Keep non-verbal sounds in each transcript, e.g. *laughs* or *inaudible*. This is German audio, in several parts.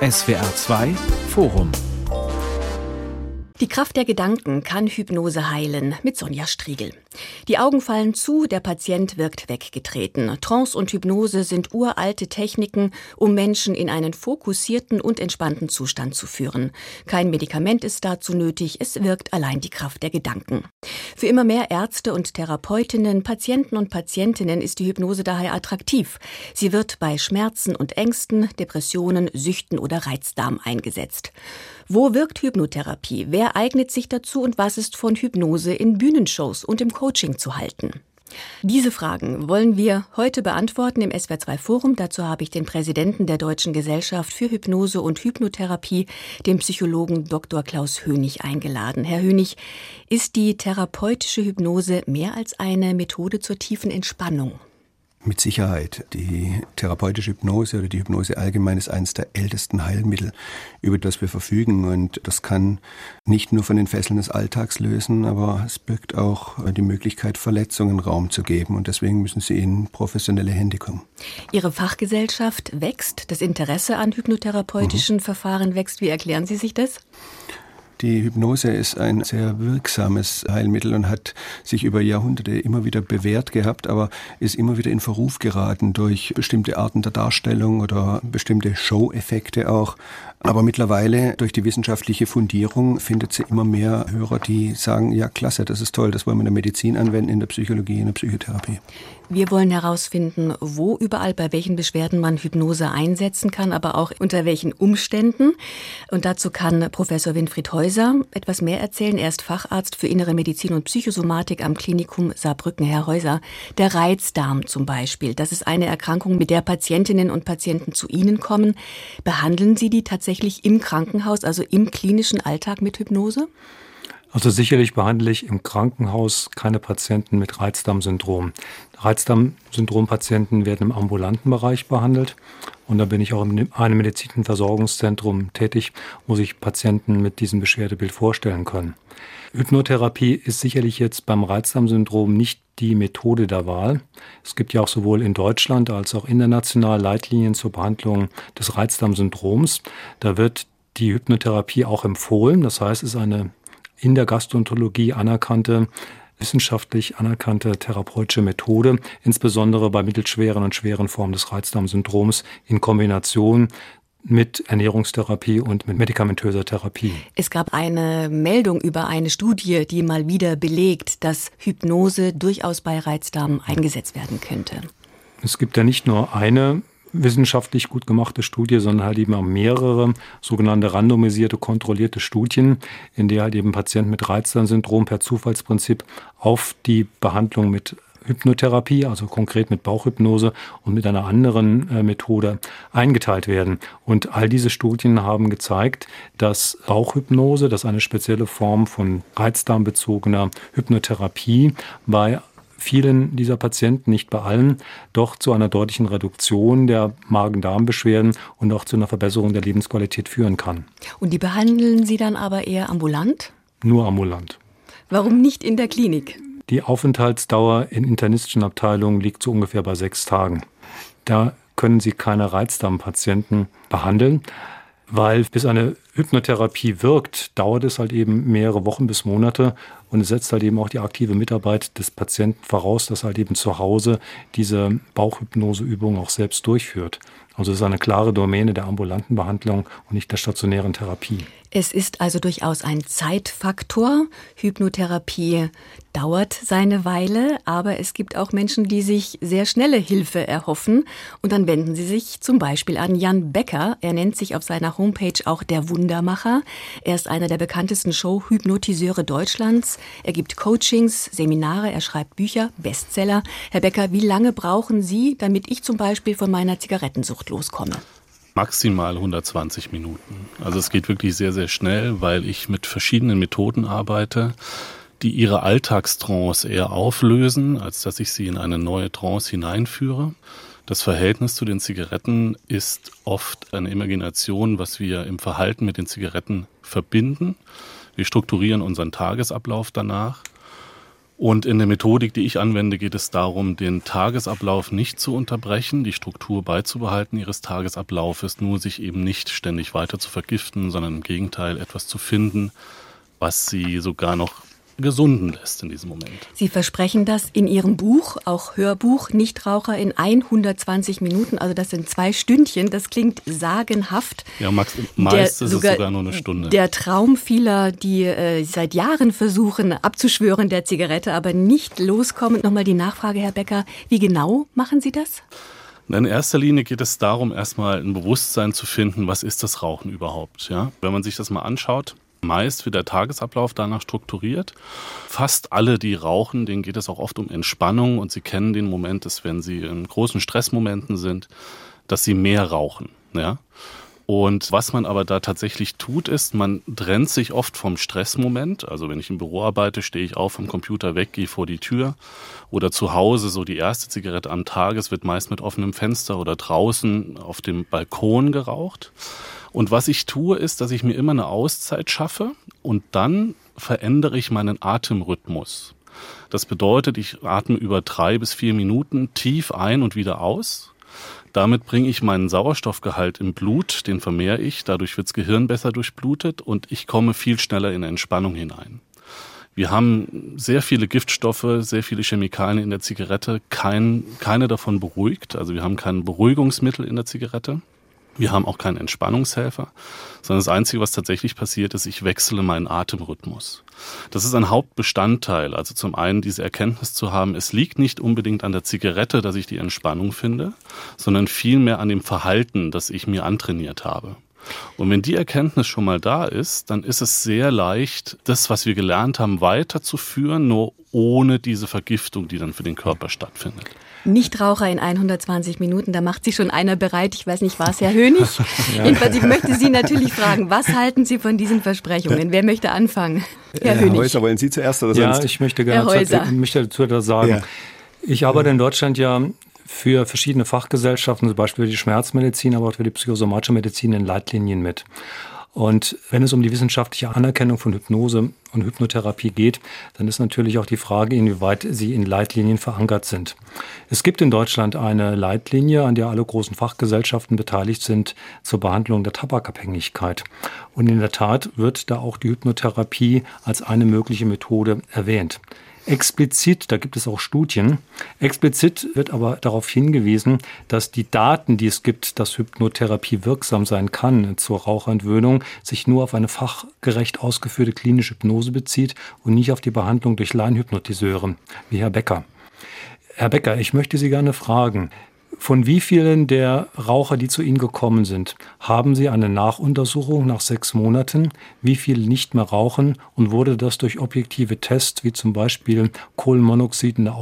SWR 2 Forum die Kraft der Gedanken kann Hypnose heilen mit Sonja Striegel. Die Augen fallen zu, der Patient wirkt weggetreten. Trance und Hypnose sind uralte Techniken, um Menschen in einen fokussierten und entspannten Zustand zu führen. Kein Medikament ist dazu nötig, es wirkt allein die Kraft der Gedanken. Für immer mehr Ärzte und Therapeutinnen, Patienten und Patientinnen ist die Hypnose daher attraktiv. Sie wird bei Schmerzen und Ängsten, Depressionen, Süchten oder Reizdarm eingesetzt. Wo wirkt Hypnotherapie? Wer eignet sich dazu und was ist von Hypnose in Bühnenshows und im Coaching zu halten? Diese Fragen wollen wir heute beantworten im SWR2 Forum. Dazu habe ich den Präsidenten der Deutschen Gesellschaft für Hypnose und Hypnotherapie, den Psychologen Dr. Klaus Hönig, eingeladen. Herr Hönig, ist die therapeutische Hypnose mehr als eine Methode zur tiefen Entspannung? Mit Sicherheit. Die therapeutische Hypnose oder die Hypnose allgemein ist eines der ältesten Heilmittel, über das wir verfügen. Und das kann nicht nur von den Fesseln des Alltags lösen, aber es birgt auch die Möglichkeit, Verletzungen Raum zu geben. Und deswegen müssen sie in professionelle Hände kommen. Ihre Fachgesellschaft wächst. Das Interesse an hypnotherapeutischen mhm. Verfahren wächst. Wie erklären Sie sich das? Die Hypnose ist ein sehr wirksames Heilmittel und hat sich über Jahrhunderte immer wieder bewährt gehabt, aber ist immer wieder in Verruf geraten durch bestimmte Arten der Darstellung oder bestimmte Show-Effekte auch. Aber mittlerweile durch die wissenschaftliche Fundierung findet sie immer mehr Hörer, die sagen, ja klasse, das ist toll, das wollen wir in der Medizin anwenden, in der Psychologie, in der Psychotherapie. Wir wollen herausfinden, wo überall bei welchen Beschwerden man Hypnose einsetzen kann, aber auch unter welchen Umständen. Und dazu kann Professor Winfried Häuser etwas mehr erzählen. Er ist Facharzt für Innere Medizin und Psychosomatik am Klinikum Saarbrücken. Herr Häuser, der Reizdarm zum Beispiel, das ist eine Erkrankung, mit der Patientinnen und Patienten zu Ihnen kommen. Behandeln Sie die tatsächlich im Krankenhaus, also im klinischen Alltag mit Hypnose? Also sicherlich behandle ich im Krankenhaus keine Patienten mit Reizdarmsyndrom. Reizdarmsyndrom-Patienten werden im ambulanten Bereich behandelt und da bin ich auch in einem medizinischen Versorgungszentrum tätig, wo sich Patienten mit diesem Beschwerdebild vorstellen können. Hypnotherapie ist sicherlich jetzt beim Reizdarmsyndrom nicht die Methode der Wahl. Es gibt ja auch sowohl in Deutschland als auch international Leitlinien zur Behandlung des Reizdarmsyndroms. Da wird die Hypnotherapie auch empfohlen. Das heißt, es ist eine in der Gastroenterologie anerkannte wissenschaftlich anerkannte therapeutische Methode, insbesondere bei mittelschweren und schweren Formen des Reizdarmsyndroms in Kombination mit Ernährungstherapie und mit medikamentöser Therapie. Es gab eine Meldung über eine Studie, die mal wieder belegt, dass Hypnose durchaus bei Reizdarm eingesetzt werden könnte. Es gibt ja nicht nur eine wissenschaftlich gut gemachte Studie, sondern halt eben auch mehrere sogenannte randomisierte, kontrollierte Studien, in der halt eben Patienten mit Reizdarmsyndrom per Zufallsprinzip auf die Behandlung mit Hypnotherapie, also konkret mit Bauchhypnose und mit einer anderen äh, Methode eingeteilt werden. Und all diese Studien haben gezeigt, dass Bauchhypnose, das eine spezielle Form von reizdarmbezogener Hypnotherapie bei vielen dieser Patienten, nicht bei allen, doch zu einer deutlichen Reduktion der Magen-Darm-Beschwerden und auch zu einer Verbesserung der Lebensqualität führen kann. Und die behandeln Sie dann aber eher ambulant? Nur ambulant. Warum nicht in der Klinik? Die Aufenthaltsdauer in internistischen Abteilungen liegt so ungefähr bei sechs Tagen. Da können Sie keine Reizdarmpatienten behandeln, weil bis eine Hypnotherapie wirkt, dauert es halt eben mehrere Wochen bis Monate und es setzt halt eben auch die aktive Mitarbeit des Patienten voraus, dass er halt eben zu Hause diese Bauchhypnoseübung auch selbst durchführt. Also es ist eine klare Domäne der ambulanten Behandlung und nicht der stationären Therapie. Es ist also durchaus ein Zeitfaktor. Hypnotherapie dauert seine Weile, aber es gibt auch Menschen, die sich sehr schnelle Hilfe erhoffen. Und dann wenden sie sich zum Beispiel an Jan Becker. Er nennt sich auf seiner Homepage auch der Wundermacher. Er ist einer der bekanntesten Show-Hypnotiseure Deutschlands. Er gibt Coachings, Seminare, er schreibt Bücher, Bestseller. Herr Becker, wie lange brauchen Sie, damit ich zum Beispiel von meiner Zigarettensucht loskomme? maximal 120 Minuten. Also es geht wirklich sehr, sehr schnell, weil ich mit verschiedenen Methoden arbeite, die ihre Alltagstrance eher auflösen, als dass ich sie in eine neue Trance hineinführe. Das Verhältnis zu den Zigaretten ist oft eine Imagination, was wir im Verhalten mit den Zigaretten verbinden. Wir strukturieren unseren Tagesablauf danach. Und in der Methodik, die ich anwende, geht es darum, den Tagesablauf nicht zu unterbrechen, die Struktur beizubehalten ihres Tagesablaufes, nur sich eben nicht ständig weiter zu vergiften, sondern im Gegenteil etwas zu finden, was sie sogar noch gesunden lässt in diesem Moment. Sie versprechen das in Ihrem Buch, auch Hörbuch, Nichtraucher in 120 Minuten, also das sind zwei Stündchen, das klingt sagenhaft. Ja, Max, meist der, ist sogar, es sogar nur eine Stunde. Der Traum vieler, die äh, seit Jahren versuchen abzuschwören der Zigarette, aber nicht loskommen. Nochmal die Nachfrage, Herr Becker, wie genau machen Sie das? In erster Linie geht es darum, erstmal ein Bewusstsein zu finden, was ist das Rauchen überhaupt. Ja? Wenn man sich das mal anschaut, meist wird der Tagesablauf danach strukturiert. Fast alle, die rauchen, denen geht es auch oft um Entspannung und sie kennen den Moment, dass wenn sie in großen Stressmomenten sind, dass sie mehr rauchen. Ja? Und was man aber da tatsächlich tut, ist, man trennt sich oft vom Stressmoment. Also wenn ich im Büro arbeite, stehe ich auf vom Computer weg, gehe vor die Tür. Oder zu Hause, so die erste Zigarette am Tag, es wird meist mit offenem Fenster oder draußen auf dem Balkon geraucht. Und was ich tue, ist, dass ich mir immer eine Auszeit schaffe und dann verändere ich meinen Atemrhythmus. Das bedeutet, ich atme über drei bis vier Minuten tief ein und wieder aus. Damit bringe ich meinen Sauerstoffgehalt im Blut, den vermehre ich, dadurch wird das Gehirn besser durchblutet und ich komme viel schneller in Entspannung hinein. Wir haben sehr viele Giftstoffe, sehr viele Chemikalien in der Zigarette, kein, keine davon beruhigt. Also wir haben kein Beruhigungsmittel in der Zigarette. Wir haben auch keinen Entspannungshelfer, sondern das Einzige, was tatsächlich passiert, ist, ich wechsle meinen Atemrhythmus. Das ist ein Hauptbestandteil. Also zum einen diese Erkenntnis zu haben, es liegt nicht unbedingt an der Zigarette, dass ich die Entspannung finde, sondern vielmehr an dem Verhalten, das ich mir antrainiert habe. Und wenn die Erkenntnis schon mal da ist, dann ist es sehr leicht, das, was wir gelernt haben, weiterzuführen, nur ohne diese Vergiftung, die dann für den Körper stattfindet. Nichtraucher in 120 Minuten, da macht sich schon einer bereit. Ich weiß nicht, war es Herr Hönig? *laughs* ja. Jedenfalls, ich möchte Sie natürlich fragen, was halten Sie von diesen Versprechungen? Wer möchte anfangen? Herr, Herr Hönig. Häuser, wollen Sie zuerst oder sonst? Ja, ich möchte gerne Herr möchte dazu etwas sagen. Ja. Ich arbeite in Deutschland ja für verschiedene Fachgesellschaften, zum Beispiel für die Schmerzmedizin, aber auch für die psychosomatische Medizin in Leitlinien mit. Und wenn es um die wissenschaftliche Anerkennung von Hypnose und Hypnotherapie geht, dann ist natürlich auch die Frage, inwieweit sie in Leitlinien verankert sind. Es gibt in Deutschland eine Leitlinie, an der alle großen Fachgesellschaften beteiligt sind zur Behandlung der Tabakabhängigkeit. Und in der Tat wird da auch die Hypnotherapie als eine mögliche Methode erwähnt. Explizit, da gibt es auch Studien, explizit wird aber darauf hingewiesen, dass die Daten, die es gibt, dass Hypnotherapie wirksam sein kann zur Raucherentwöhnung, sich nur auf eine fachgerecht ausgeführte klinische Hypnose bezieht und nicht auf die Behandlung durch Laienhypnotiseure, wie Herr Becker. Herr Becker, ich möchte Sie gerne fragen, von wie vielen der Raucher, die zu Ihnen gekommen sind, haben Sie eine Nachuntersuchung nach sechs Monaten, wie viele nicht mehr rauchen? Und wurde das durch objektive Tests wie zum Beispiel Kohlenmonoxid in der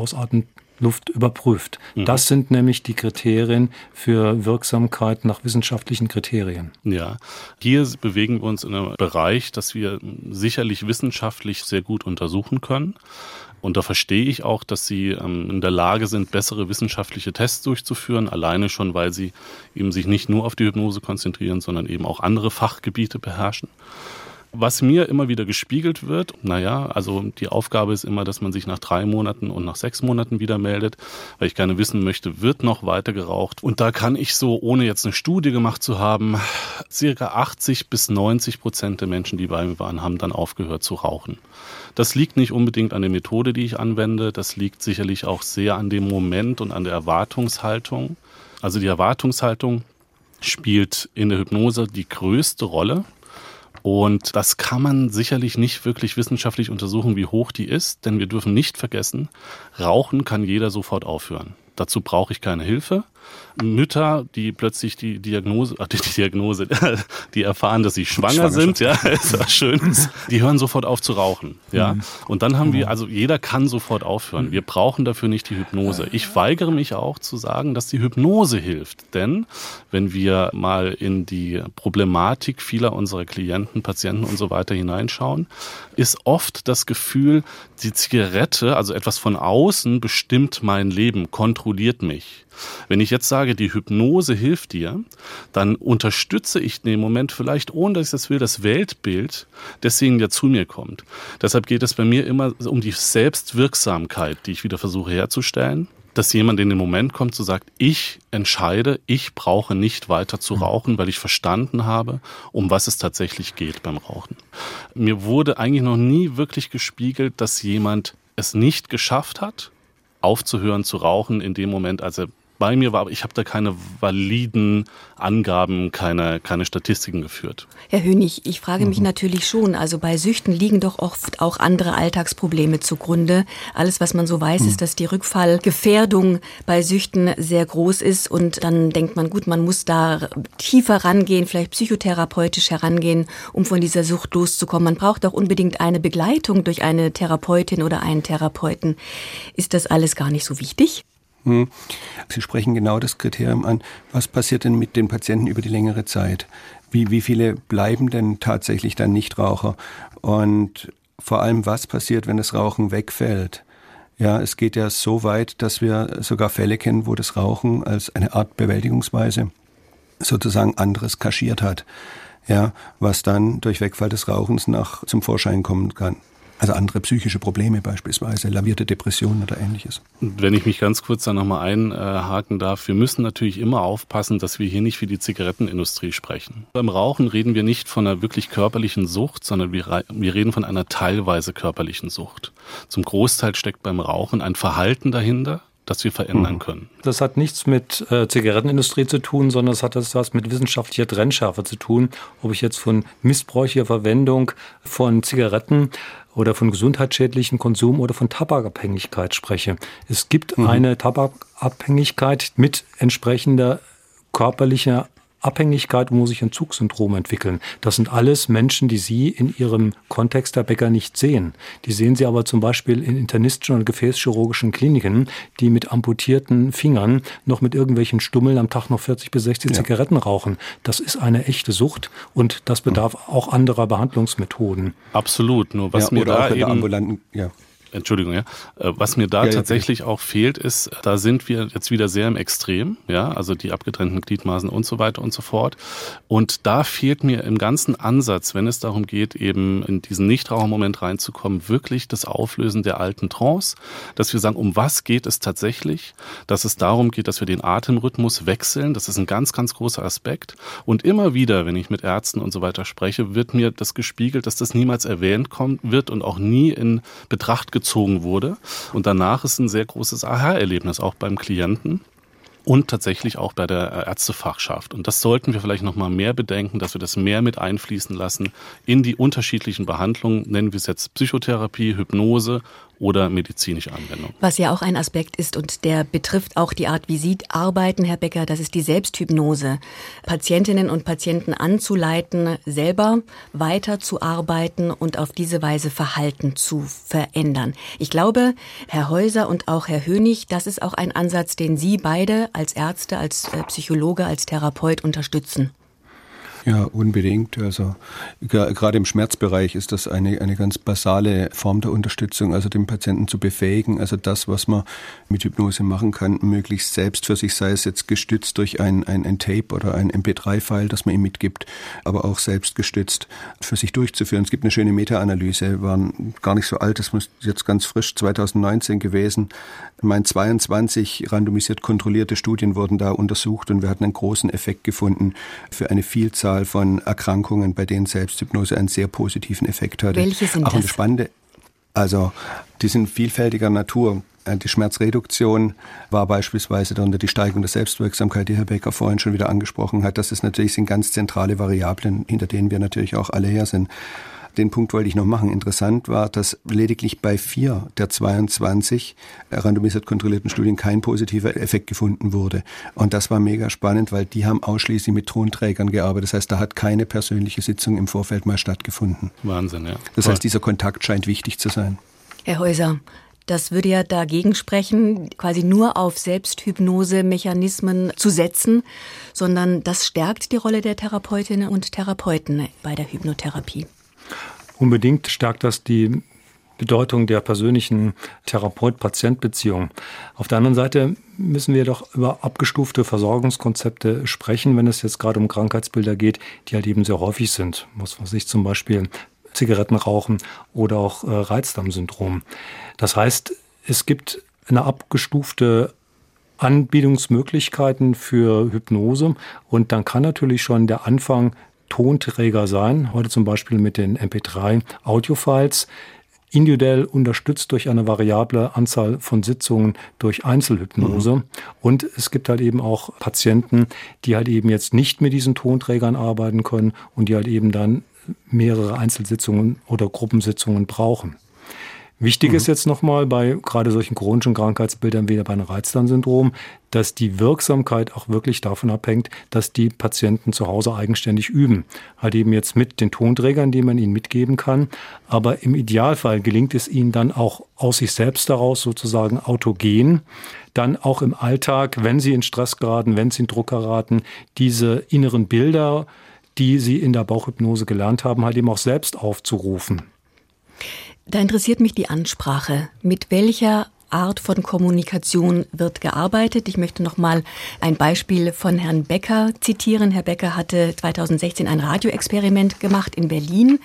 Ausatmenluft überprüft? Mhm. Das sind nämlich die Kriterien für Wirksamkeit nach wissenschaftlichen Kriterien. Ja, hier bewegen wir uns in einem Bereich, das wir sicherlich wissenschaftlich sehr gut untersuchen können. Und da verstehe ich auch, dass sie ähm, in der Lage sind, bessere wissenschaftliche Tests durchzuführen, alleine schon, weil sie eben sich nicht nur auf die Hypnose konzentrieren, sondern eben auch andere Fachgebiete beherrschen. Was mir immer wieder gespiegelt wird, naja, also die Aufgabe ist immer, dass man sich nach drei Monaten und nach sechs Monaten wieder meldet, weil ich gerne wissen möchte, wird noch weiter geraucht. Und da kann ich so, ohne jetzt eine Studie gemacht zu haben, circa 80 bis 90 Prozent der Menschen, die bei mir waren, haben dann aufgehört zu rauchen. Das liegt nicht unbedingt an der Methode, die ich anwende. Das liegt sicherlich auch sehr an dem Moment und an der Erwartungshaltung. Also die Erwartungshaltung spielt in der Hypnose die größte Rolle. Und das kann man sicherlich nicht wirklich wissenschaftlich untersuchen, wie hoch die ist, denn wir dürfen nicht vergessen, Rauchen kann jeder sofort aufhören. Dazu brauche ich keine Hilfe. Mütter, die plötzlich die Diagnose, äh, die Diagnose, *laughs* die erfahren, dass sie schwanger sind, ja, *laughs* ist was Schönes. Die hören sofort auf zu rauchen, ja. Mhm. Und dann haben wir, genau. also jeder kann sofort aufhören. Wir brauchen dafür nicht die Hypnose. Ich weigere mich auch zu sagen, dass die Hypnose hilft, denn wenn wir mal in die Problematik vieler unserer Klienten, Patienten und so weiter hineinschauen, ist oft das Gefühl, die Zigarette, also etwas von außen bestimmt mein Leben, kontrolliert mich. Wenn ich jetzt sage, die Hypnose hilft dir, dann unterstütze ich in dem Moment vielleicht, ohne dass ich das will, das Weltbild desjenigen, der zu mir kommt. Deshalb geht es bei mir immer um die Selbstwirksamkeit, die ich wieder versuche herzustellen dass jemand in den Moment kommt, zu sagt, ich entscheide, ich brauche nicht weiter zu rauchen, weil ich verstanden habe, um was es tatsächlich geht beim Rauchen. Mir wurde eigentlich noch nie wirklich gespiegelt, dass jemand es nicht geschafft hat, aufzuhören zu rauchen in dem Moment, als er bei mir war, aber ich habe da keine validen Angaben, keine, keine Statistiken geführt. Herr Hönig, ich frage mich mhm. natürlich schon, also bei Süchten liegen doch oft auch andere Alltagsprobleme zugrunde. Alles, was man so weiß, mhm. ist, dass die Rückfallgefährdung bei Süchten sehr groß ist und dann denkt man, gut, man muss da tiefer rangehen, vielleicht psychotherapeutisch herangehen, um von dieser Sucht loszukommen. Man braucht auch unbedingt eine Begleitung durch eine Therapeutin oder einen Therapeuten. Ist das alles gar nicht so wichtig? Hm. Sie sprechen genau das Kriterium an. Was passiert denn mit den Patienten über die längere Zeit? Wie, wie viele bleiben denn tatsächlich dann Nichtraucher? Und vor allem, was passiert, wenn das Rauchen wegfällt? Ja, es geht ja so weit, dass wir sogar Fälle kennen, wo das Rauchen als eine Art Bewältigungsweise sozusagen anderes kaschiert hat. Ja, was dann durch Wegfall des Rauchens nach zum Vorschein kommen kann. Also andere psychische Probleme beispielsweise, lavierte Depressionen oder ähnliches. Wenn ich mich ganz kurz da nochmal einhaken darf, wir müssen natürlich immer aufpassen, dass wir hier nicht wie die Zigarettenindustrie sprechen. Beim Rauchen reden wir nicht von einer wirklich körperlichen Sucht, sondern wir, wir reden von einer teilweise körperlichen Sucht. Zum Großteil steckt beim Rauchen ein Verhalten dahinter, das wir verändern mhm. können. Das hat nichts mit äh, Zigarettenindustrie zu tun, sondern es hat das was mit wissenschaftlicher Trennschärfe zu tun. Ob ich jetzt von missbräuchlicher Verwendung von Zigaretten oder von gesundheitsschädlichen Konsum oder von Tabakabhängigkeit spreche. Es gibt mhm. eine Tabakabhängigkeit mit entsprechender körperlicher Abhängigkeit und muss sich Entzugssyndrom entwickeln. Das sind alles Menschen, die Sie in Ihrem Kontext der Bäcker nicht sehen. Die sehen Sie aber zum Beispiel in internistischen und gefäßchirurgischen Kliniken, die mit amputierten Fingern noch mit irgendwelchen Stummeln am Tag noch 40 bis 60 ja. Zigaretten rauchen. Das ist eine echte Sucht und das bedarf auch anderer Behandlungsmethoden. Absolut. Nur was ja, mir da eben ambulanten, ja. Entschuldigung, ja. Äh, was mir da ja, tatsächlich ja. auch fehlt, ist, da sind wir jetzt wieder sehr im Extrem, ja, also die abgetrennten Gliedmaßen und so weiter und so fort. Und da fehlt mir im ganzen Ansatz, wenn es darum geht, eben in diesen Nichtrauchermoment reinzukommen, wirklich das Auflösen der alten Trance, dass wir sagen, um was geht es tatsächlich, dass es darum geht, dass wir den Atemrhythmus wechseln, das ist ein ganz, ganz großer Aspekt. Und immer wieder, wenn ich mit Ärzten und so weiter spreche, wird mir das gespiegelt, dass das niemals erwähnt kommt, wird und auch nie in Betracht gezogen gezogen wurde. Und danach ist ein sehr großes Aha-Erlebnis auch beim Klienten und tatsächlich auch bei der Ärztefachschaft. Und das sollten wir vielleicht noch mal mehr bedenken, dass wir das mehr mit einfließen lassen in die unterschiedlichen Behandlungen, nennen wir es jetzt Psychotherapie, Hypnose oder medizinische Anwendung. Was ja auch ein Aspekt ist und der betrifft auch die Art, wie Sie arbeiten, Herr Becker, das ist die Selbsthypnose. Patientinnen und Patienten anzuleiten, selber weiterzuarbeiten und auf diese Weise Verhalten zu verändern. Ich glaube, Herr Häuser und auch Herr Hönig, das ist auch ein Ansatz, den Sie beide als Ärzte, als äh, Psychologe, als Therapeut unterstützen. Ja, unbedingt. Also gerade im Schmerzbereich ist das eine, eine ganz basale Form der Unterstützung, also den Patienten zu befähigen, also das, was man mit Hypnose machen kann, möglichst selbst für sich, sei es jetzt gestützt durch ein, ein, ein Tape oder ein MP3-File, das man ihm mitgibt, aber auch selbst gestützt für sich durchzuführen. Es gibt eine schöne Meta-Analyse, waren gar nicht so alt, das muss jetzt ganz frisch 2019 gewesen. Mein 22 randomisiert kontrollierte Studien wurden da untersucht und wir hatten einen großen Effekt gefunden für eine Vielzahl von Erkrankungen, bei denen Selbsthypnose einen sehr positiven Effekt hatte. Welche sind Auch das? Spannende, also die sind vielfältiger Natur. Äh, die Schmerzreduktion war beispielsweise dann die Steigerung der Selbstwirksamkeit, die Herr Becker vorhin schon wieder angesprochen hat. Das ist natürlich sind ganz zentrale Variablen, hinter denen wir natürlich auch alle her sind den Punkt wollte ich noch machen. Interessant war, dass lediglich bei vier der 22 randomisiert kontrollierten Studien kein positiver Effekt gefunden wurde. Und das war mega spannend, weil die haben ausschließlich mit Tonträgern gearbeitet. Das heißt, da hat keine persönliche Sitzung im Vorfeld mal stattgefunden. Wahnsinn, ja. Das heißt, dieser Kontakt scheint wichtig zu sein. Herr Häuser, das würde ja dagegen sprechen, quasi nur auf Selbsthypnose-Mechanismen zu setzen, sondern das stärkt die Rolle der Therapeutinnen und Therapeuten bei der Hypnotherapie. Unbedingt stärkt das die Bedeutung der persönlichen Therapeut-Patient-Beziehung. Auf der anderen Seite müssen wir doch über abgestufte Versorgungskonzepte sprechen, wenn es jetzt gerade um Krankheitsbilder geht, die halt eben sehr häufig sind. Was weiß ich zum Beispiel Zigaretten rauchen oder auch äh, Reizdarmsyndrom. Das heißt, es gibt eine abgestufte Anbietungsmöglichkeiten für Hypnose und dann kann natürlich schon der Anfang Tonträger sein, heute zum Beispiel mit den MP3 Audiofiles, individuell unterstützt durch eine variable Anzahl von Sitzungen durch Einzelhypnose. Mhm. Und es gibt halt eben auch Patienten, die halt eben jetzt nicht mit diesen Tonträgern arbeiten können und die halt eben dann mehrere Einzelsitzungen oder Gruppensitzungen brauchen. Wichtig mhm. ist jetzt nochmal bei gerade solchen chronischen Krankheitsbildern wie bei einem Reizdarmsyndrom, dass die Wirksamkeit auch wirklich davon abhängt, dass die Patienten zu Hause eigenständig üben. Halt eben jetzt mit den Tonträgern, die man ihnen mitgeben kann. Aber im Idealfall gelingt es ihnen dann auch aus sich selbst daraus sozusagen autogen, dann auch im Alltag, wenn sie in Stress geraten, wenn sie in Druck geraten, diese inneren Bilder, die sie in der Bauchhypnose gelernt haben, halt eben auch selbst aufzurufen. Da interessiert mich die Ansprache. Mit welcher Art von Kommunikation wird gearbeitet. Ich möchte noch mal ein Beispiel von Herrn Becker zitieren. Herr Becker hatte 2016 ein Radioexperiment gemacht in Berlin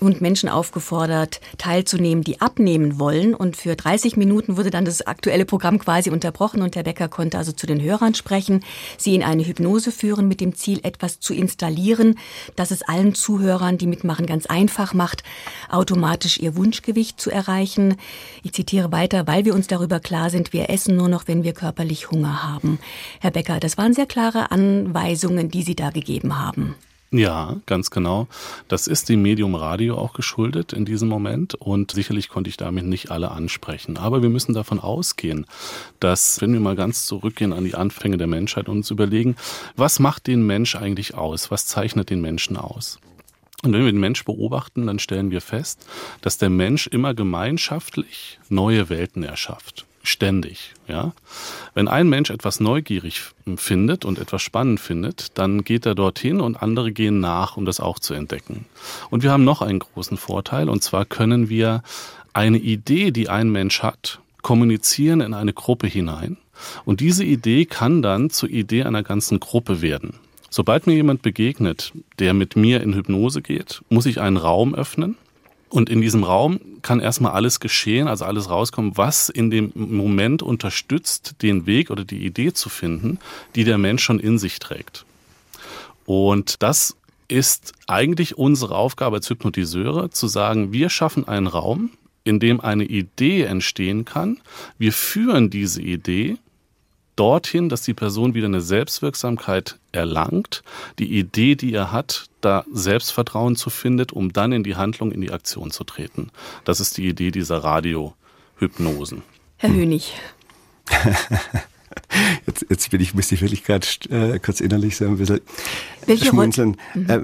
und Menschen aufgefordert, teilzunehmen, die abnehmen wollen. Und für 30 Minuten wurde dann das aktuelle Programm quasi unterbrochen und Herr Becker konnte also zu den Hörern sprechen, sie in eine Hypnose führen mit dem Ziel, etwas zu installieren, dass es allen Zuhörern, die mitmachen, ganz einfach macht, automatisch ihr Wunschgewicht zu erreichen. Ich zitiere weiter, weil wir uns darüber klar sind, wir essen nur noch, wenn wir körperlich Hunger haben. Herr Becker, das waren sehr klare Anweisungen, die Sie da gegeben haben. Ja, ganz genau. Das ist dem Medium Radio auch geschuldet in diesem Moment und sicherlich konnte ich damit nicht alle ansprechen. Aber wir müssen davon ausgehen, dass, wenn wir mal ganz zurückgehen an die Anfänge der Menschheit und uns überlegen, was macht den Mensch eigentlich aus? Was zeichnet den Menschen aus? Und wenn wir den Mensch beobachten, dann stellen wir fest, dass der Mensch immer gemeinschaftlich neue Welten erschafft ständig. Ja? Wenn ein Mensch etwas neugierig findet und etwas spannend findet, dann geht er dorthin und andere gehen nach, um das auch zu entdecken. Und wir haben noch einen großen Vorteil, und zwar können wir eine Idee, die ein Mensch hat, kommunizieren in eine Gruppe hinein. Und diese Idee kann dann zur Idee einer ganzen Gruppe werden. Sobald mir jemand begegnet, der mit mir in Hypnose geht, muss ich einen Raum öffnen und in diesem Raum kann erstmal alles geschehen, also alles rauskommen, was in dem Moment unterstützt, den Weg oder die Idee zu finden, die der Mensch schon in sich trägt. Und das ist eigentlich unsere Aufgabe als Hypnotiseure, zu sagen, wir schaffen einen Raum, in dem eine Idee entstehen kann. Wir führen diese Idee dorthin, dass die Person wieder eine Selbstwirksamkeit erlangt, die Idee, die er hat, da Selbstvertrauen zu findet, um dann in die Handlung, in die Aktion zu treten. Das ist die Idee dieser Radiohypnosen. Herr Hönig. *laughs* Jetzt, jetzt bin ich, muss ich wirklich gerade äh, kurz innerlich so ein bisschen Welche schmunzeln. Mhm. Äh,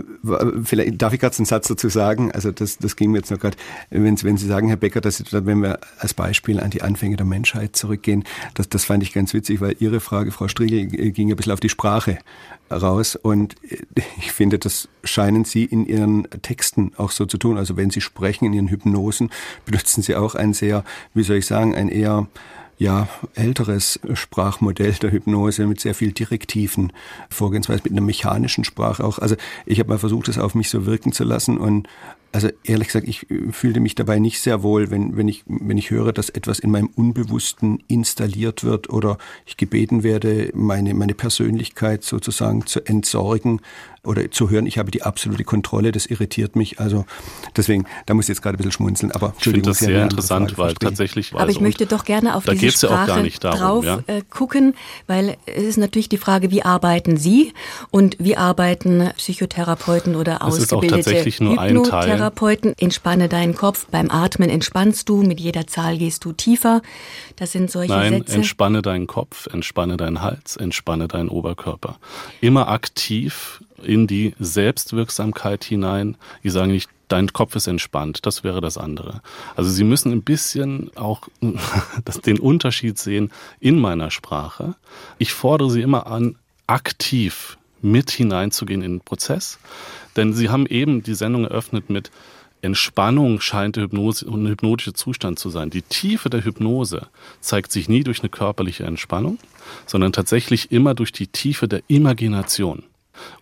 vielleicht darf ich gerade einen Satz dazu sagen. Also das, das ging mir jetzt noch gerade, wenn, wenn Sie sagen, Herr Becker, dass Sie, wenn wir als Beispiel an die Anfänge der Menschheit zurückgehen, das, das fand ich ganz witzig, weil Ihre Frage, Frau Striegel, äh, ging ein bisschen auf die Sprache raus. Und äh, *laughs* ich finde, das scheinen Sie in Ihren Texten auch so zu tun. Also wenn Sie sprechen in Ihren Hypnosen, benutzen Sie auch ein sehr, wie soll ich sagen, ein eher ja, älteres Sprachmodell der Hypnose mit sehr viel direktiven Vorgehensweise, mit einer mechanischen Sprache auch. Also ich habe mal versucht, das auf mich so wirken zu lassen und also ehrlich gesagt, ich fühlte mich dabei nicht sehr wohl, wenn, wenn, ich, wenn ich höre, dass etwas in meinem Unbewussten installiert wird oder ich gebeten werde, meine, meine Persönlichkeit sozusagen zu entsorgen oder zu hören, ich habe die absolute Kontrolle, das irritiert mich. Also deswegen, da muss ich jetzt gerade ein bisschen schmunzeln. Aber ich finde das sehr interessant, weil tatsächlich. Aber ich möchte doch gerne auf diese Sprache ja drauf ja? Äh, gucken, weil es ist natürlich die Frage, wie arbeiten Sie und wie arbeiten Psychotherapeuten oder ausgebildete das ist auch tatsächlich nur ein Teil Therapeuten. Entspanne deinen Kopf. Beim Atmen entspannst du. Mit jeder Zahl gehst du tiefer. Das sind solche Nein, Sätze. entspanne deinen Kopf, entspanne deinen Hals, entspanne deinen Oberkörper. Immer aktiv in die Selbstwirksamkeit hinein. Ich sage nicht, dein Kopf ist entspannt. Das wäre das andere. Also Sie müssen ein bisschen auch *laughs* den Unterschied sehen in meiner Sprache. Ich fordere Sie immer an, aktiv mit hineinzugehen in den Prozess. Denn Sie haben eben die Sendung eröffnet mit, Entspannung scheint der Hypnose, ein hypnotischer Zustand zu sein. Die Tiefe der Hypnose zeigt sich nie durch eine körperliche Entspannung, sondern tatsächlich immer durch die Tiefe der Imagination.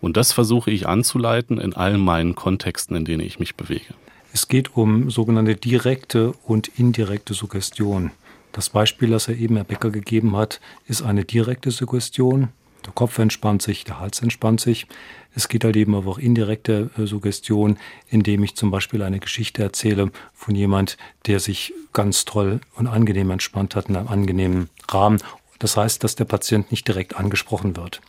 Und das versuche ich anzuleiten in allen meinen Kontexten, in denen ich mich bewege. Es geht um sogenannte direkte und indirekte Suggestion. Das Beispiel, das er eben Herr Becker gegeben hat, ist eine direkte Suggestion. Der Kopf entspannt sich, der Hals entspannt sich. Es geht halt eben aber auch indirekte äh, Suggestion, indem ich zum Beispiel eine Geschichte erzähle von jemand, der sich ganz toll und angenehm entspannt hat in einem angenehmen Rahmen. Das heißt, dass der Patient nicht direkt angesprochen wird.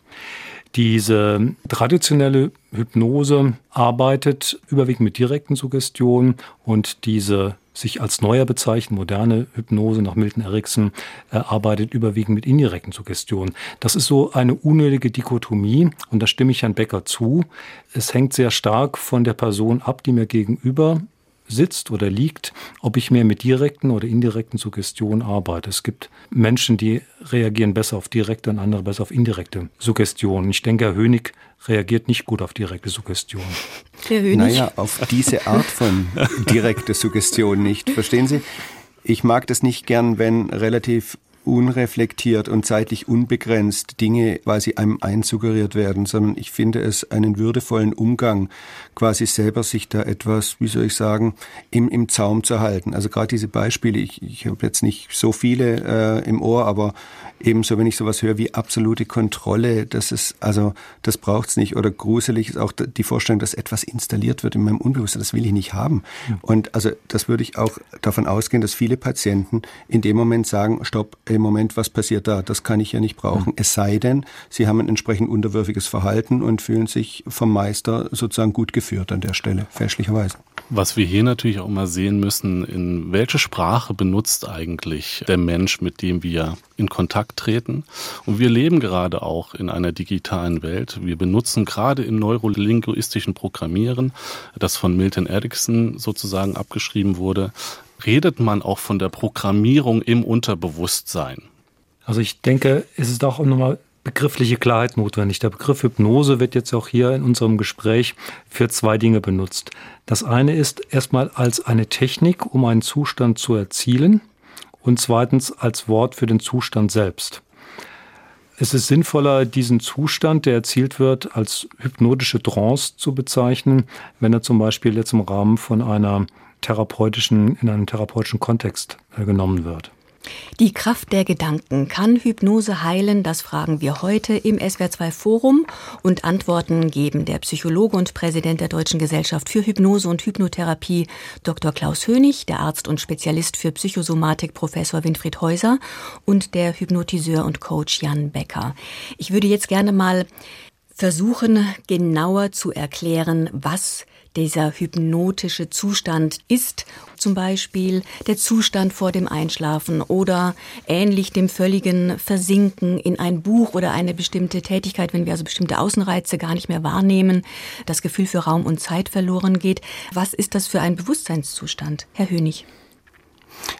Diese traditionelle Hypnose arbeitet überwiegend mit direkten Suggestionen und diese sich als neuer bezeichnet, moderne Hypnose nach Milton Erickson, äh, arbeitet überwiegend mit indirekten Suggestionen. Das ist so eine unnötige Dichotomie und da stimme ich Herrn Becker zu. Es hängt sehr stark von der Person ab, die mir gegenüber sitzt oder liegt, ob ich mehr mit direkten oder indirekten Suggestionen arbeite. Es gibt Menschen, die reagieren besser auf direkte und andere besser auf indirekte Suggestionen. Ich denke, Herr Hönig reagiert nicht gut auf direkte Suggestion. Herr Hönig? Naja, auf diese Art von *laughs* direkte Suggestion nicht. Verstehen Sie? Ich mag das nicht gern, wenn relativ unreflektiert und zeitlich unbegrenzt Dinge quasi einem einsuggeriert werden, sondern ich finde es einen würdevollen Umgang, quasi selber sich da etwas, wie soll ich sagen, im, im Zaum zu halten. Also gerade diese Beispiele, ich, ich habe jetzt nicht so viele äh, im Ohr, aber ebenso, wenn ich sowas höre wie absolute Kontrolle, das ist, also das braucht's nicht. Oder gruselig ist auch die Vorstellung, dass etwas installiert wird in meinem Unbewusstsein. Das will ich nicht haben. Und also das würde ich auch davon ausgehen, dass viele Patienten in dem Moment sagen, stopp, im Moment, was passiert da? Das kann ich ja nicht brauchen. Es sei denn, sie haben ein entsprechend unterwürfiges Verhalten und fühlen sich vom Meister sozusagen gut geführt an der Stelle, fälschlicherweise. Was wir hier natürlich auch mal sehen müssen, in welche Sprache benutzt eigentlich der Mensch, mit dem wir in Kontakt treten. Und wir leben gerade auch in einer digitalen Welt. Wir benutzen gerade im neurolinguistischen Programmieren, das von Milton Erickson sozusagen abgeschrieben wurde, redet man auch von der Programmierung im Unterbewusstsein. Also ich denke, es ist auch nochmal begriffliche Klarheit notwendig. Der Begriff Hypnose wird jetzt auch hier in unserem Gespräch für zwei Dinge benutzt. Das eine ist erstmal als eine Technik, um einen Zustand zu erzielen und zweitens als Wort für den Zustand selbst. Es ist sinnvoller, diesen Zustand, der erzielt wird, als hypnotische Trance zu bezeichnen, wenn er zum Beispiel jetzt im Rahmen von einer therapeutischen, in einem therapeutischen Kontext äh, genommen wird. Die Kraft der Gedanken. Kann Hypnose heilen? Das fragen wir heute im SWR2 Forum und Antworten geben der Psychologe und Präsident der Deutschen Gesellschaft für Hypnose und Hypnotherapie Dr. Klaus Hönig, der Arzt und Spezialist für Psychosomatik Professor Winfried Häuser und der Hypnotiseur und Coach Jan Becker. Ich würde jetzt gerne mal versuchen, genauer zu erklären, was dieser hypnotische Zustand ist zum Beispiel der Zustand vor dem Einschlafen oder ähnlich dem völligen Versinken in ein Buch oder eine bestimmte Tätigkeit, wenn wir also bestimmte Außenreize gar nicht mehr wahrnehmen, das Gefühl für Raum und Zeit verloren geht. Was ist das für ein Bewusstseinszustand, Herr Hönig?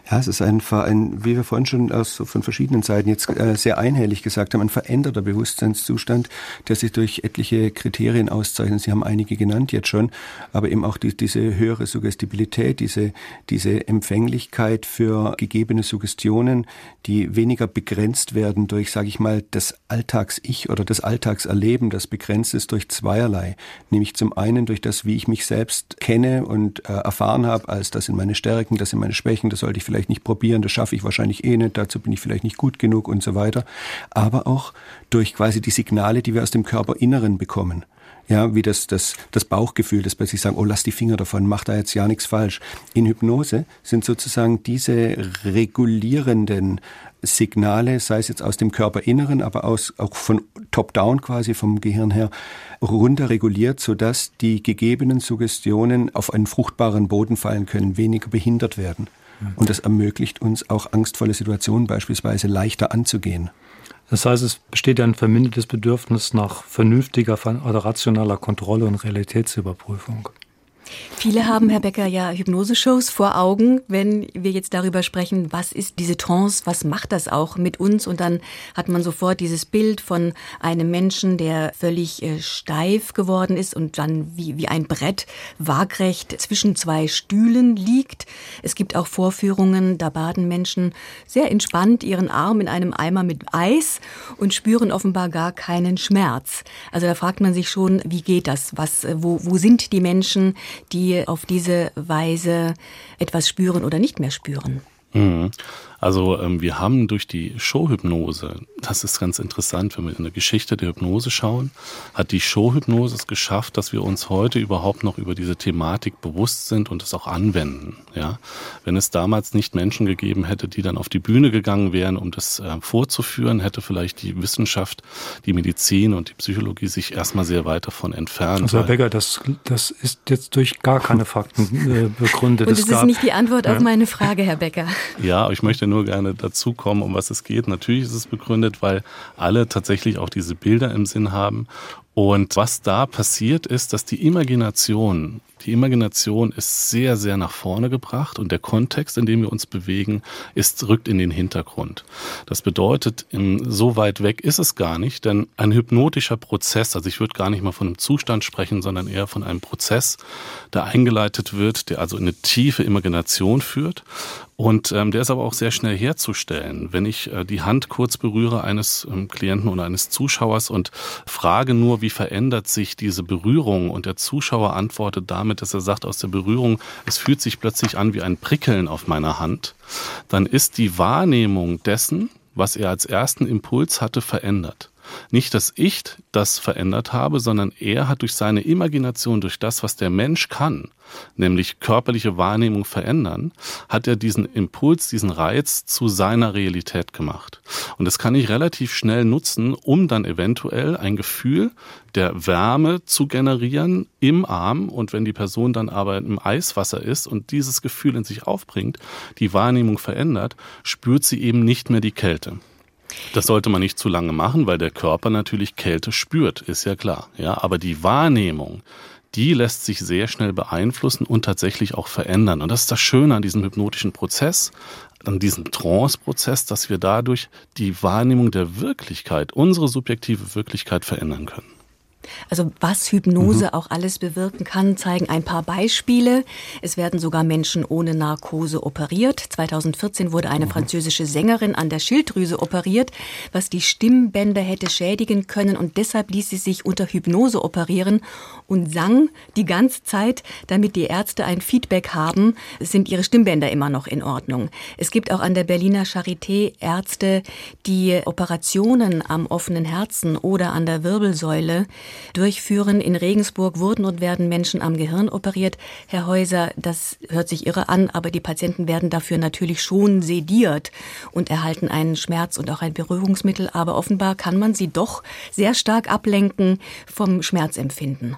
Ja, es ist ein, ein wie wir vorhin schon aus, von verschiedenen Seiten jetzt äh, sehr einhellig gesagt haben, ein veränderter Bewusstseinszustand, der sich durch etliche Kriterien auszeichnet. Sie haben einige genannt jetzt schon, aber eben auch die, diese höhere Suggestibilität, diese, diese Empfänglichkeit für gegebene Suggestionen, die weniger begrenzt werden durch, sage ich mal, das Alltags-Ich oder das Alltagserleben, das begrenzt ist durch zweierlei. Nämlich zum einen durch das, wie ich mich selbst kenne und äh, erfahren habe, als das sind meine Stärken, das sind meine Schwächen, das sollte ich vielleicht nicht probieren, das schaffe ich wahrscheinlich eh nicht, dazu bin ich vielleicht nicht gut genug und so weiter. Aber auch durch quasi die Signale, die wir aus dem Körperinneren bekommen. Ja, wie das, das, das Bauchgefühl, das plötzlich sagen, oh, lass die Finger davon, mach da jetzt ja nichts falsch. In Hypnose sind sozusagen diese regulierenden Signale, sei es jetzt aus dem Körperinneren, aber aus, auch von top-down quasi vom Gehirn her, runter reguliert, sodass die gegebenen Suggestionen auf einen fruchtbaren Boden fallen können, weniger behindert werden. Und das ermöglicht uns auch angstvolle Situationen beispielsweise leichter anzugehen. Das heißt, es besteht ein vermindertes Bedürfnis nach vernünftiger oder rationaler Kontrolle und Realitätsüberprüfung. Viele haben, Herr Becker, ja Hypnoseshows vor Augen, wenn wir jetzt darüber sprechen, was ist diese Trance, was macht das auch mit uns? Und dann hat man sofort dieses Bild von einem Menschen, der völlig äh, steif geworden ist und dann wie, wie ein Brett waagrecht zwischen zwei Stühlen liegt. Es gibt auch Vorführungen, da baden Menschen sehr entspannt ihren Arm in einem Eimer mit Eis und spüren offenbar gar keinen Schmerz. Also da fragt man sich schon, wie geht das? Was, äh, wo, wo sind die Menschen, die auf diese Weise etwas spüren oder nicht mehr spüren? Mhm. Also ähm, wir haben durch die Showhypnose, das ist ganz interessant, wenn wir in der Geschichte der Hypnose schauen, hat die Showhypnose es geschafft, dass wir uns heute überhaupt noch über diese Thematik bewusst sind und es auch anwenden. Ja, wenn es damals nicht Menschen gegeben hätte, die dann auf die Bühne gegangen wären, um das äh, vorzuführen, hätte vielleicht die Wissenschaft, die Medizin und die Psychologie sich erstmal sehr weit davon entfernt. Also Herr Becker, das, das ist jetzt durch gar keine Fakten äh, begründet. Und das ist nicht die Antwort ja. auf meine Frage, Herr Becker. Ja, ich möchte nur gerne dazukommen, um was es geht. Natürlich ist es begründet, weil alle tatsächlich auch diese Bilder im Sinn haben. Und was da passiert ist, dass die Imagination die Imagination ist sehr, sehr nach vorne gebracht und der Kontext, in dem wir uns bewegen, ist, rückt in den Hintergrund. Das bedeutet, so weit weg ist es gar nicht, denn ein hypnotischer Prozess, also ich würde gar nicht mal von einem Zustand sprechen, sondern eher von einem Prozess, der eingeleitet wird, der also in eine tiefe Imagination führt. Und ähm, der ist aber auch sehr schnell herzustellen. Wenn ich äh, die Hand kurz berühre eines ähm, Klienten oder eines Zuschauers und frage nur, wie verändert sich diese Berührung und der Zuschauer antwortet damit, damit, dass er sagt, aus der Berührung, es fühlt sich plötzlich an wie ein Prickeln auf meiner Hand, dann ist die Wahrnehmung dessen, was er als ersten Impuls hatte, verändert. Nicht, dass ich das verändert habe, sondern er hat durch seine Imagination, durch das, was der Mensch kann, nämlich körperliche Wahrnehmung verändern, hat er diesen Impuls, diesen Reiz zu seiner Realität gemacht. Und das kann ich relativ schnell nutzen, um dann eventuell ein Gefühl der Wärme zu generieren im Arm. Und wenn die Person dann aber im Eiswasser ist und dieses Gefühl in sich aufbringt, die Wahrnehmung verändert, spürt sie eben nicht mehr die Kälte. Das sollte man nicht zu lange machen, weil der Körper natürlich Kälte spürt, ist ja klar. Ja, aber die Wahrnehmung, die lässt sich sehr schnell beeinflussen und tatsächlich auch verändern. Und das ist das Schöne an diesem hypnotischen Prozess, an diesem Trance-Prozess, dass wir dadurch die Wahrnehmung der Wirklichkeit, unsere subjektive Wirklichkeit verändern können. Also was Hypnose mhm. auch alles bewirken kann, zeigen ein paar Beispiele. Es werden sogar Menschen ohne Narkose operiert. 2014 wurde eine mhm. französische Sängerin an der Schilddrüse operiert, was die Stimmbänder hätte schädigen können und deshalb ließ sie sich unter Hypnose operieren und sang die ganze Zeit, damit die Ärzte ein Feedback haben, sind ihre Stimmbänder immer noch in Ordnung. Es gibt auch an der Berliner Charité Ärzte, die Operationen am offenen Herzen oder an der Wirbelsäule durchführen. In Regensburg wurden und werden Menschen am Gehirn operiert. Herr Häuser, das hört sich irre an, aber die Patienten werden dafür natürlich schon sediert und erhalten einen Schmerz und auch ein Beruhigungsmittel. Aber offenbar kann man sie doch sehr stark ablenken vom Schmerzempfinden.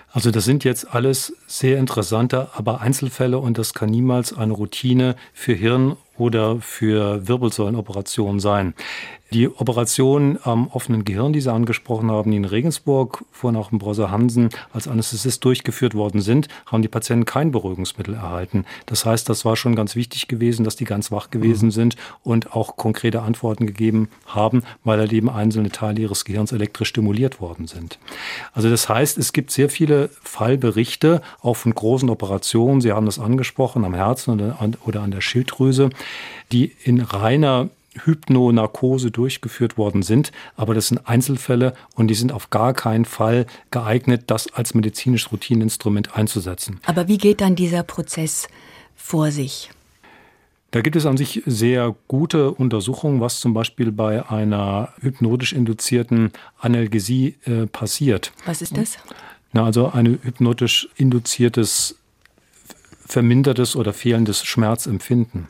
Also das sind jetzt alles sehr interessante, aber Einzelfälle und das kann niemals eine Routine für Hirn oder für Wirbelsäulenoperationen sein. Die Operation am offenen Gehirn, die Sie angesprochen haben, die in Regensburg vor nach dem Brosser Hansen als Anästhesist durchgeführt worden sind, haben die Patienten kein Beruhigungsmittel erhalten. Das heißt, das war schon ganz wichtig gewesen, dass die ganz wach gewesen mhm. sind und auch konkrete Antworten gegeben haben, weil halt eben einzelne Teile ihres Gehirns elektrisch stimuliert worden sind. Also das heißt, es gibt sehr viele Fallberichte, auch von großen Operationen, Sie haben das angesprochen, am Herzen oder an, oder an der Schilddrüse, die in reiner Hypnonarkose durchgeführt worden sind. Aber das sind Einzelfälle und die sind auf gar keinen Fall geeignet, das als medizinisches Routineninstrument einzusetzen. Aber wie geht dann dieser Prozess vor sich? Da gibt es an sich sehr gute Untersuchungen, was zum Beispiel bei einer hypnotisch induzierten Analgesie äh, passiert. Was ist das? Na, also ein hypnotisch induziertes vermindertes oder fehlendes Schmerzempfinden.